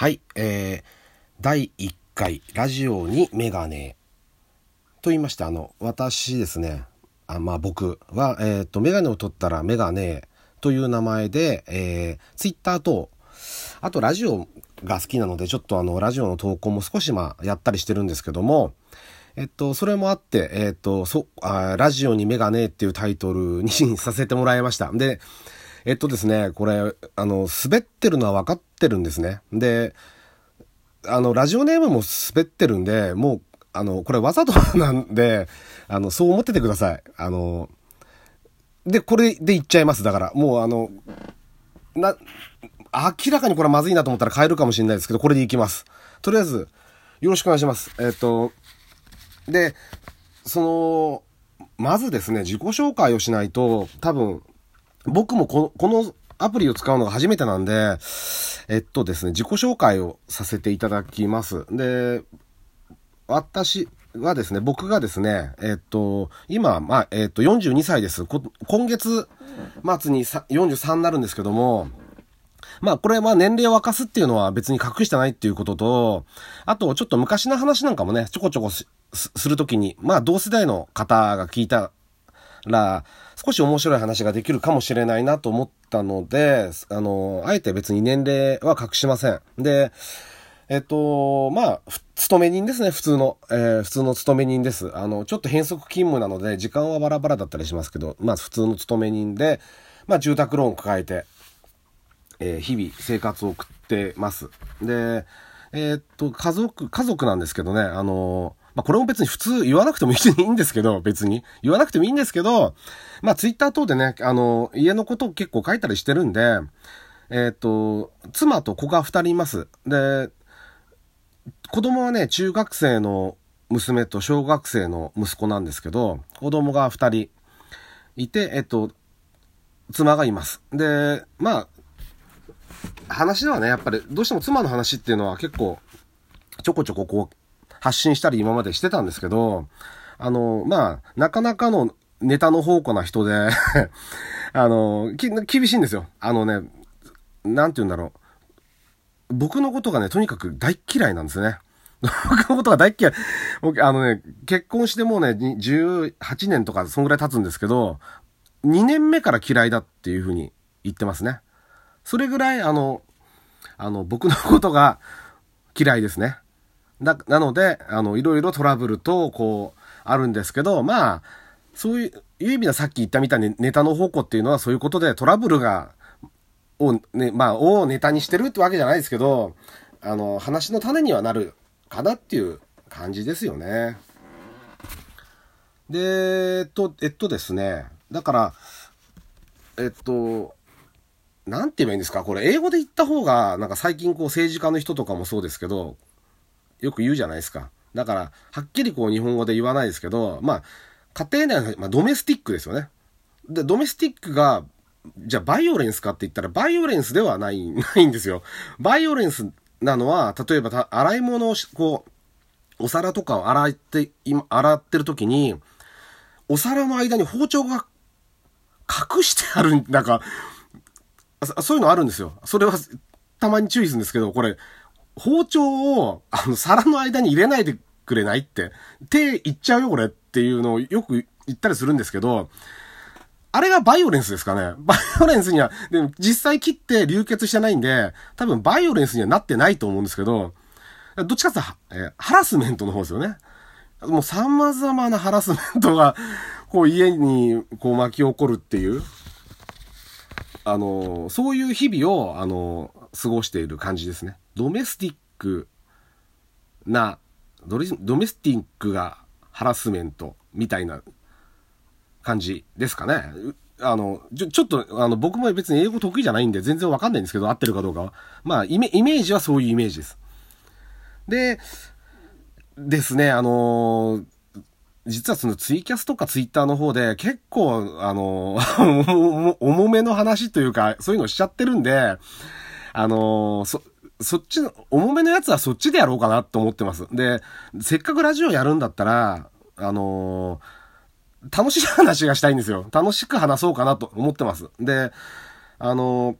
はい、えー、第1回ラジオにメガネと言いまして、あの、私ですね、あまあ僕は、えっ、と、メガネを取ったらメガネという名前で、えー、ツイッターと、あとラジオが好きなので、ちょっとあの、ラジオの投稿も少しまあ、やったりしてるんですけども、えっと、それもあって、えっと、そ、あラジオにメガネっていうタイトルに させてもらいました。で、えっとですね、これ、あの、滑ってるのは分かってるんですね。で、あの、ラジオネームも滑ってるんで、もう、あの、これわざとなんで、あの、そう思っててください。あの、で、これで言っちゃいます。だから、もうあの、な、明らかにこれまずいなと思ったら変えるかもしれないですけど、これでいきます。とりあえず、よろしくお願いします。えっと、で、その、まずですね、自己紹介をしないと、多分、僕もこの、このアプリを使うのが初めてなんで、えっとですね、自己紹介をさせていただきます。で、私はですね、僕がですね、えっと、今、まあ、えっと、42歳です。今月末に43になるんですけども、まあこれは年齢を明かすっていうのは別に隠してないっていうことと、あとちょっと昔の話なんかもね、ちょこちょこするときに、まあ同世代の方が聞いたら、少し面白い話ができるかもしれないなと思ったので、あの、あえて別に年齢は隠しません。で、えっと、まあ、勤め人ですね、普通の。えー、普通の勤め人です。あの、ちょっと変則勤務なので、時間はバラバラだったりしますけど、まあ、普通の勤め人で、まあ、住宅ローンを抱えて、えー、日々生活を送ってます。で、えー、っと、家族、家族なんですけどね、あのまあ、これも別に普通言わなくても いいんですけど、別に。言わなくてもいいんですけど、まあ、ツイッター等でね、あの、家のことを結構書いたりしてるんで、えっ、と、妻と子が二人います。で、子供はね、中学生の娘と小学生の息子なんですけど、子供が二人いて、えっと、妻がいます。で、まあ、話ではね、やっぱりどうしても妻の話っていうのは結構ちょこちょここう発信したり今までしてたんですけど、あの、まあ、なかなかのネタの宝庫な人で あの、厳しいんですよ。あのね、なんて言うんだろう。僕のことがね、とにかく大嫌いなんですね。僕のことが大嫌い。僕、あのね、結婚してもうね、18年とかそんぐらい経つんですけど、2年目から嫌いだっていうふうに言ってますね。それぐらい、あの、あの、僕のことが嫌いですね。な、なので、あの、いろいろトラブルと、こう、あるんですけど、まあ、そういう、いう意味ではさっき言ったみたいにネタの方向っていうのはそういうことでトラブルが、を、ね、まあ、をネタにしてるってわけじゃないですけど、あの、話の種にはなるかなっていう感じですよね。で、えっと、えっとですね、だから、えっと、なんて言えばいいんですか？これ、英語で言った方が、なんか最近こう政治家の人とかもそうですけど、よく言うじゃないですか。だから、はっきりこう日本語で言わないですけど、まあ、家庭内の、まあ、ドメスティックですよね。で、ドメスティックが、じゃあバイオレンスかって言ったら、バイオレンスではない、ないんですよ。バイオレンスなのは、例えば、洗い物を、こう、お皿とかを洗って、今、洗ってる時に、お皿の間に包丁が隠してある、なんか、そういうのあるんですよ。それは、たまに注意するんですけど、これ、包丁を、あの、皿の間に入れないでくれないって、手いっちゃうよ、これっていうのをよく言ったりするんですけど、あれがバイオレンスですかね バイオレンスには、でも実際切って流血してないんで、多分バイオレンスにはなってないと思うんですけど、どっちかっていうと、えハラスメントの方ですよね。もう様々なハラスメントが、こう家にこう巻き起こるっていう、あの、そういう日々を、あの、過ごしている感じですね。ドメスティックな、ドメスティックがハラスメントみたいな感じですかね。あの、ちょ、ちょっと、あの、僕も別に英語得意じゃないんで全然わかんないんですけど、合ってるかどうかは。まあ、イメイメージはそういうイメージです。で、ですね、あの実はそのツイキャスとかツイッターの方で結構、あの 重めの話というか、そういうのしちゃってるんで、あのそ、そっちの、重めのやつはそっちでやろうかなと思ってます。で、せっかくラジオやるんだったら、あのー、楽しい話がしたいんですよ。楽しく話そうかなと思ってます。で、あの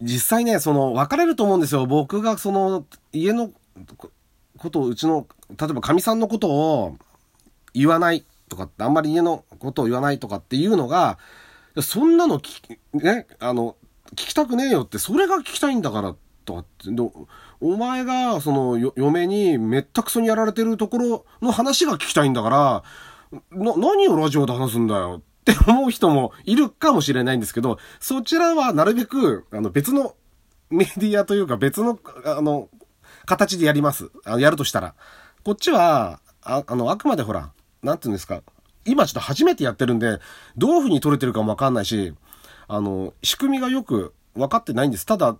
実際ね、その、分かれると思うんですよ。僕がその、家のことを、うちの、例えばかみさんのことを言わないとかって、あんまり家のことを言わないとかっていうのが、そんなの聞ね、あの、聞きたくねえよって、それが聞きたいんだから、とかって、お前が、その、嫁にめったくそにやられてるところの話が聞きたいんだから、な、何をラジオで話すんだよって思う人もいるかもしれないんですけど、そちらはなるべく、あの、別のメディアというか別の、あの、形でやります。あのやるとしたら。こっちは、ああの、あくまでほら、なんていうんですか。今ちょっと初めてやってるんで、どういう風に撮れてるかもわかんないし、あの、仕組みがよく分かってないんです。ただ、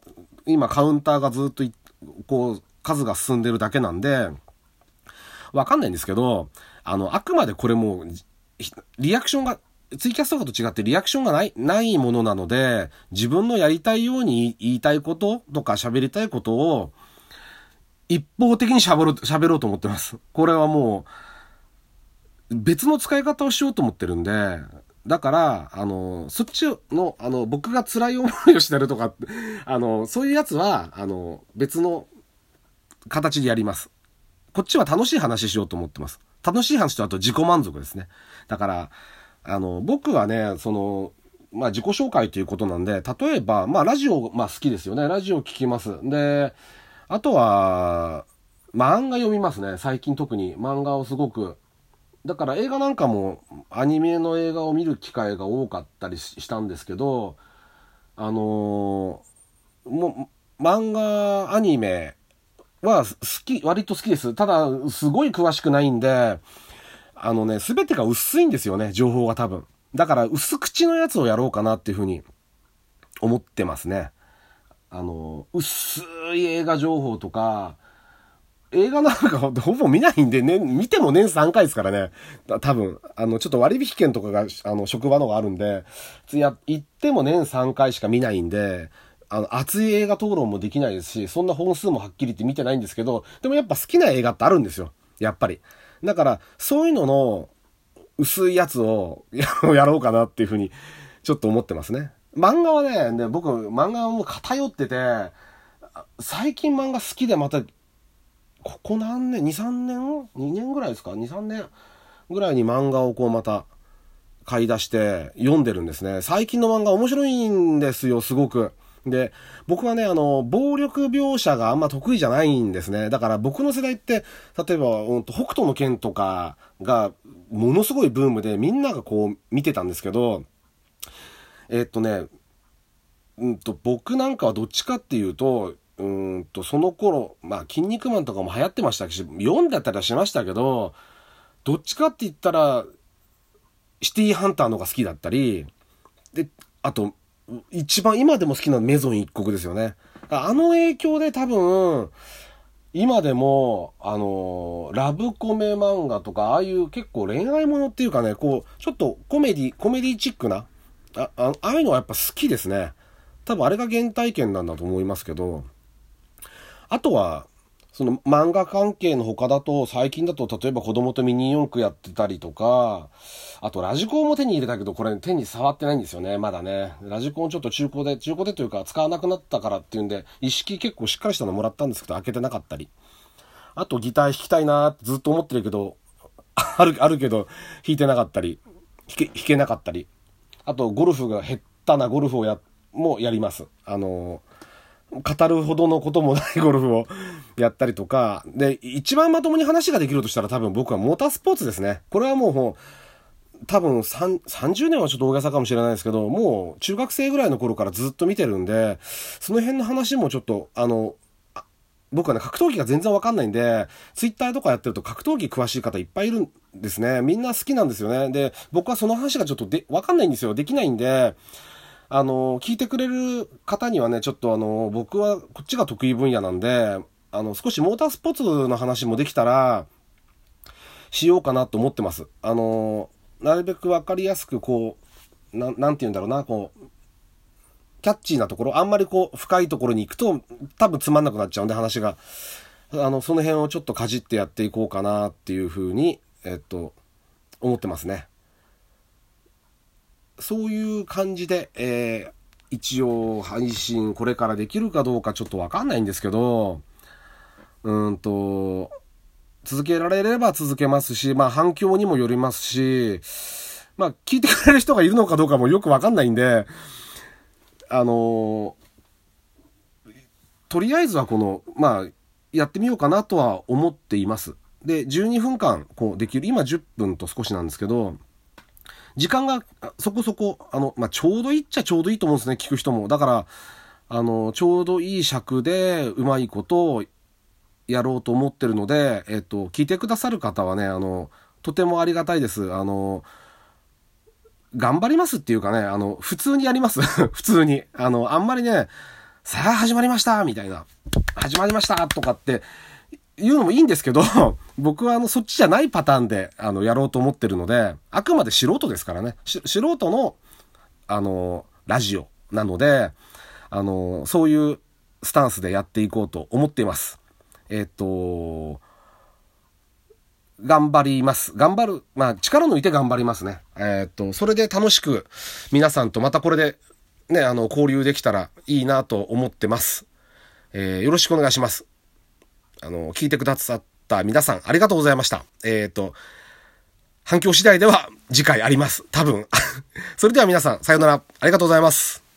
今カウンターがずっと、こう、数が進んでるだけなんで、わかんないんですけど、あの、あくまでこれもリアクションがツイキャスとかと違ってリアクションがない、ないものなので、自分のやりたいように言いたいこととか喋りたいことを、一方的に喋ろう、喋ろうと思ってます。これはもう、別の使い方をしようと思ってるんで、だから、あの、そっちの、あの、僕が辛い思いをしてるとか、あの、そういうやつは、あの、別の形でやります。こっちは楽しい話しようと思ってます。楽しい話とあと自己満足ですね。だから、あの、僕はね、その、まあ自己紹介ということなんで、例えば、まあラジオ、まあ好きですよね。ラジオ聞きます。で、あとは、漫画読みますね。最近特に漫画をすごく。だから映画なんかもアニメの映画を見る機会が多かったりしたんですけど、あのー、も漫画、アニメは好き、割と好きです。ただ、すごい詳しくないんで、あのね、すべてが薄いんですよね、情報が多分。だから、薄口のやつをやろうかなっていうふうに思ってますね。あの、薄い映画情報とか、映画なんかほぼ見ないんで、ね、見ても年3回ですからね。多分、あの、ちょっと割引券とかが、あの、職場のがあるんで、や、行っても年3回しか見ないんで、あの、熱い映画討論もできないですし、そんな本数もはっきり言って見てないんですけど、でもやっぱ好きな映画ってあるんですよ。やっぱり。だから、そういうのの薄いやつを やろうかなっていうふうに、ちょっと思ってますね。漫画はね、ね僕、漫画はもう偏ってて、最近漫画好きでまた、ここ何年 ?2、3年 ?2 年ぐらいですか ?2、3年ぐらいに漫画をこうまた買い出して読んでるんですね。最近の漫画面白いんですよ、すごく。で、僕はね、あの、暴力描写があんま得意じゃないんですね。だから僕の世代って、例えば、うん、北斗の剣とかが、ものすごいブームで、みんながこう見てたんですけど、え、っとね、うんと、僕なんかはどっちかっていうと、うんと、その頃、まあ、筋肉マンとかも流行ってましたし、読んでたりはしましたけど、どっちかって言ったら、シティーハンターの方が好きだったり、で、あと、一番今でも好きなメゾン一国ですよね。あの影響で多分、今でも、あのラブコメ漫画とか、ああいう結構恋愛ものっていうかね、こう、ちょっとコメディ、コメディチックな、あああいうのはやっぱ好きですね。多分あれが原体験なんだと思いますけど、あとは、その漫画関係の他だと、最近だと例えば子供とミニ四駆やってたりとか、あとラジコンも手に入れたけど、これ手に触ってないんですよね、まだね。ラジコンちょっと中古で、中古でというか使わなくなったからっていうんで、一式結構しっかりしたのもらったんですけど、開けてなかったり。あとギター弾きたいなーってずっと思ってるけど、ある、あるけど、弾いてなかったり、弾け、弾けなかったり。あと、ゴルフが減ったなゴルフをや、もやります。あの語るほどのこともないゴルフをやったりとか、で、一番まともに話ができるとしたら多分僕はモータースポーツですね。これはもうもう、多分30年はちょっと大げさかもしれないですけど、もう中学生ぐらいの頃からずっと見てるんで、その辺の話もちょっと、あの、僕はね、格闘技が全然わかんないんで、ツイッターとかやってると格闘技詳しい方いっぱいいるんですね。みんな好きなんですよね。で、僕はその話がちょっとで、わかんないんですよ。できないんで、あの、聞いてくれる方にはね、ちょっとあの、僕はこっちが得意分野なんで、あの、少しモータースポーツの話もできたら、しようかなと思ってます。あの、なるべくわかりやすく、こう、ななんて言うんだろうな、こう、キャッチーなところ、あんまりこう、深いところに行くと、多分つまんなくなっちゃうんで、話が。あの、その辺をちょっとかじってやっていこうかなっていうふうに、えっと、思ってますね。そういう感じで、え一応配信これからできるかどうかちょっとわかんないんですけど、うんと、続けられれば続けますし、まあ反響にもよりますし、まあ聞いてくれる人がいるのかどうかもよくわかんないんで、あのとりあえずはこの、まあ、やってみようかなとは思っています。で、12分間こうできる、今10分と少しなんですけど、時間がそこそこ、あの、まあ、ちょうどいいっちゃちょうどいいと思うんですね、聞く人も。だから、あの、ちょうどいい尺でうまいことをやろうと思ってるので、えっと、聞いてくださる方はね、あの、とてもありがたいです。あの、頑張りますっていうかね、あの、普通にやります。普通に。あの、あんまりね、さあ始まりましたみたいな。始まりましたとかって言うのもいいんですけど、僕はあの、そっちじゃないパターンで、あの、やろうと思ってるので、あくまで素人ですからね。素人の、あの、ラジオなので、あの、そういうスタンスでやっていこうと思っています。えっ、と、頑張ります。頑張る。まあ、力抜いて頑張りますね。えっ、と、それで楽しく皆さんとまたこれでね、あの、交流できたらいいなと思ってます。えー、よろしくお願いします。あの、聞いてくださった皆さん、ありがとうございました。えっ、ー、と、反響次第では次回あります。多分。それでは皆さん、さようなら。ありがとうございます。